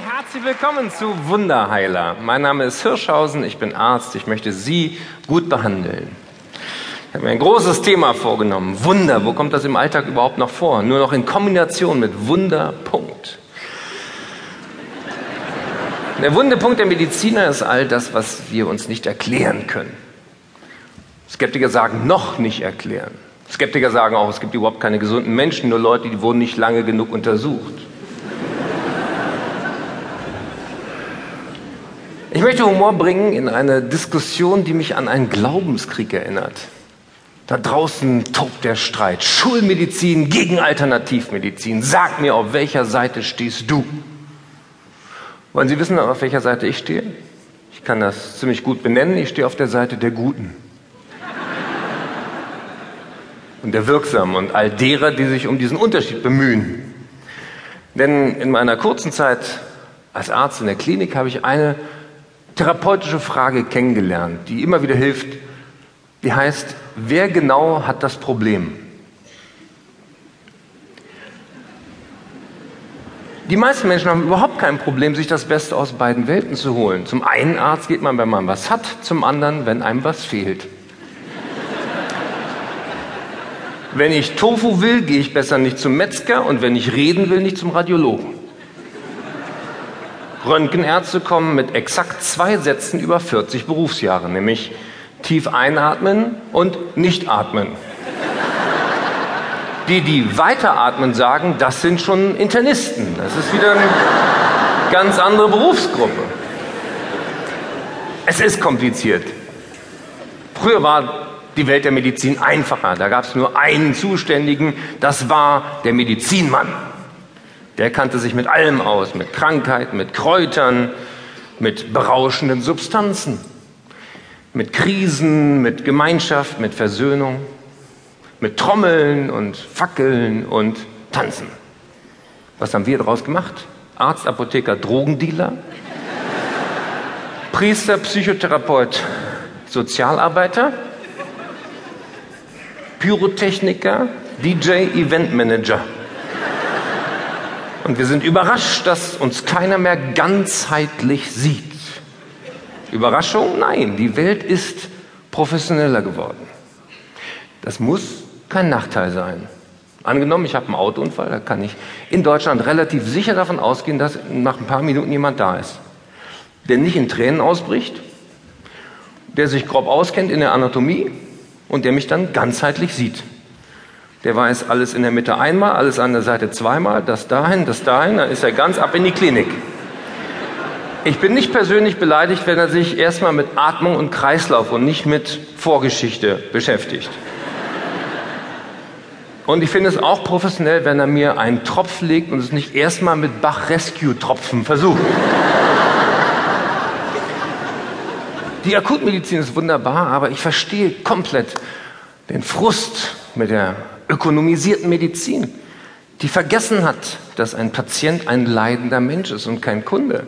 herzlich willkommen zu Wunderheiler. Mein Name ist Hirschhausen, ich bin Arzt, ich möchte Sie gut behandeln. Ich habe mir ein großes Thema vorgenommen. Wunder, wo kommt das im Alltag überhaupt noch vor? Nur noch in Kombination mit Wunderpunkt. Der Wunderpunkt der Mediziner ist all das, was wir uns nicht erklären können. Skeptiker sagen, noch nicht erklären. Skeptiker sagen auch, es gibt überhaupt keine gesunden Menschen, nur Leute, die wurden nicht lange genug untersucht. Ich möchte Humor bringen in eine Diskussion, die mich an einen Glaubenskrieg erinnert. Da draußen tobt der Streit. Schulmedizin gegen Alternativmedizin. Sag mir, auf welcher Seite stehst du? Wollen Sie wissen, auf welcher Seite ich stehe? Ich kann das ziemlich gut benennen. Ich stehe auf der Seite der Guten. Und der Wirksamen und all derer, die sich um diesen Unterschied bemühen. Denn in meiner kurzen Zeit als Arzt in der Klinik habe ich eine therapeutische Frage kennengelernt, die immer wieder hilft. Die heißt, wer genau hat das Problem? Die meisten Menschen haben überhaupt kein Problem, sich das Beste aus beiden Welten zu holen. Zum einen Arzt geht man, wenn man was hat, zum anderen, wenn einem was fehlt. Wenn ich Tofu will, gehe ich besser nicht zum Metzger und wenn ich reden will, nicht zum Radiologen. Röntgenärzte kommen mit exakt zwei Sätzen über 40 Berufsjahre, nämlich tief einatmen und nicht atmen. Die, die weiteratmen, sagen, das sind schon Internisten. Das ist wieder eine ganz andere Berufsgruppe. Es ist kompliziert. Früher war die Welt der Medizin einfacher. Da gab es nur einen Zuständigen, das war der Medizinmann. Der kannte sich mit allem aus, mit Krankheiten, mit Kräutern, mit berauschenden Substanzen, mit Krisen, mit Gemeinschaft, mit Versöhnung, mit Trommeln und Fackeln und Tanzen. Was haben wir daraus gemacht? Arzt, Apotheker, Drogendealer, Priester, Psychotherapeut, Sozialarbeiter, Pyrotechniker, DJ, Eventmanager. Und wir sind überrascht, dass uns keiner mehr ganzheitlich sieht. Überraschung? Nein, die Welt ist professioneller geworden. Das muss kein Nachteil sein. Angenommen, ich habe einen Autounfall, da kann ich in Deutschland relativ sicher davon ausgehen, dass nach ein paar Minuten jemand da ist, der nicht in Tränen ausbricht, der sich grob auskennt in der Anatomie und der mich dann ganzheitlich sieht. Der weiß alles in der Mitte einmal, alles an der Seite zweimal, das dahin, das dahin, dann ist er ganz ab in die Klinik. Ich bin nicht persönlich beleidigt, wenn er sich erstmal mit Atmung und Kreislauf und nicht mit Vorgeschichte beschäftigt. Und ich finde es auch professionell, wenn er mir einen Tropf legt und es nicht erstmal mit Bach-Rescue-Tropfen versucht. Die Akutmedizin ist wunderbar, aber ich verstehe komplett den Frust mit der ökonomisierten Medizin, die vergessen hat, dass ein Patient ein leidender Mensch ist und kein Kunde.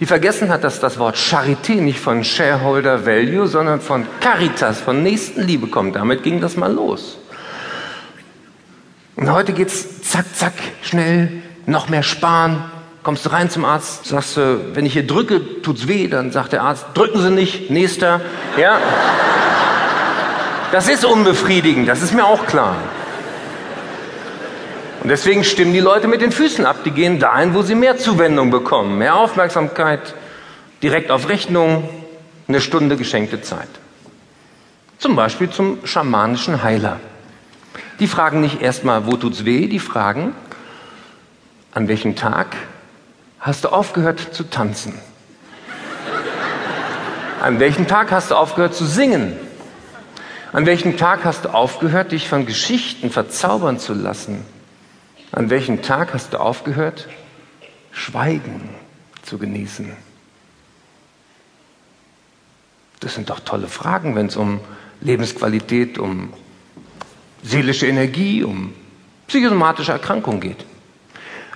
Die vergessen hat, dass das Wort Charité nicht von Shareholder Value, sondern von Caritas, von Nächstenliebe kommt. Damit ging das mal los. Und heute geht's zack, zack, schnell, noch mehr sparen. Kommst du rein zum Arzt, sagst du, wenn ich hier drücke, tut's weh, dann sagt der Arzt, drücken Sie nicht, nächster. Ja. Das ist unbefriedigend, das ist mir auch klar. Und deswegen stimmen die Leute mit den Füßen ab. Die gehen dahin, wo sie mehr Zuwendung bekommen, mehr Aufmerksamkeit, direkt auf Rechnung, eine Stunde geschenkte Zeit. Zum Beispiel zum schamanischen Heiler. Die fragen nicht erstmal, wo tut's weh, die fragen, an welchem Tag hast du aufgehört zu tanzen? An welchem Tag hast du aufgehört zu singen? An welchem Tag hast du aufgehört, dich von Geschichten verzaubern zu lassen? An welchem Tag hast du aufgehört, Schweigen zu genießen? Das sind doch tolle Fragen, wenn es um Lebensqualität, um seelische Energie, um psychosomatische Erkrankungen geht.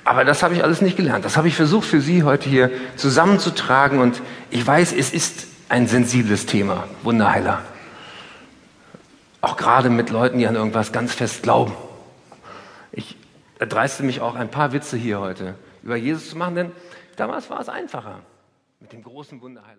Aber das habe ich alles nicht gelernt. Das habe ich versucht für Sie heute hier zusammenzutragen. Und ich weiß, es ist ein sensibles Thema, Wunderheiler. Auch gerade mit Leuten, die an irgendwas ganz fest glauben. Ich erdreiste mich auch ein paar Witze hier heute über Jesus zu machen, denn damals war es einfacher mit dem großen Wunderheiler.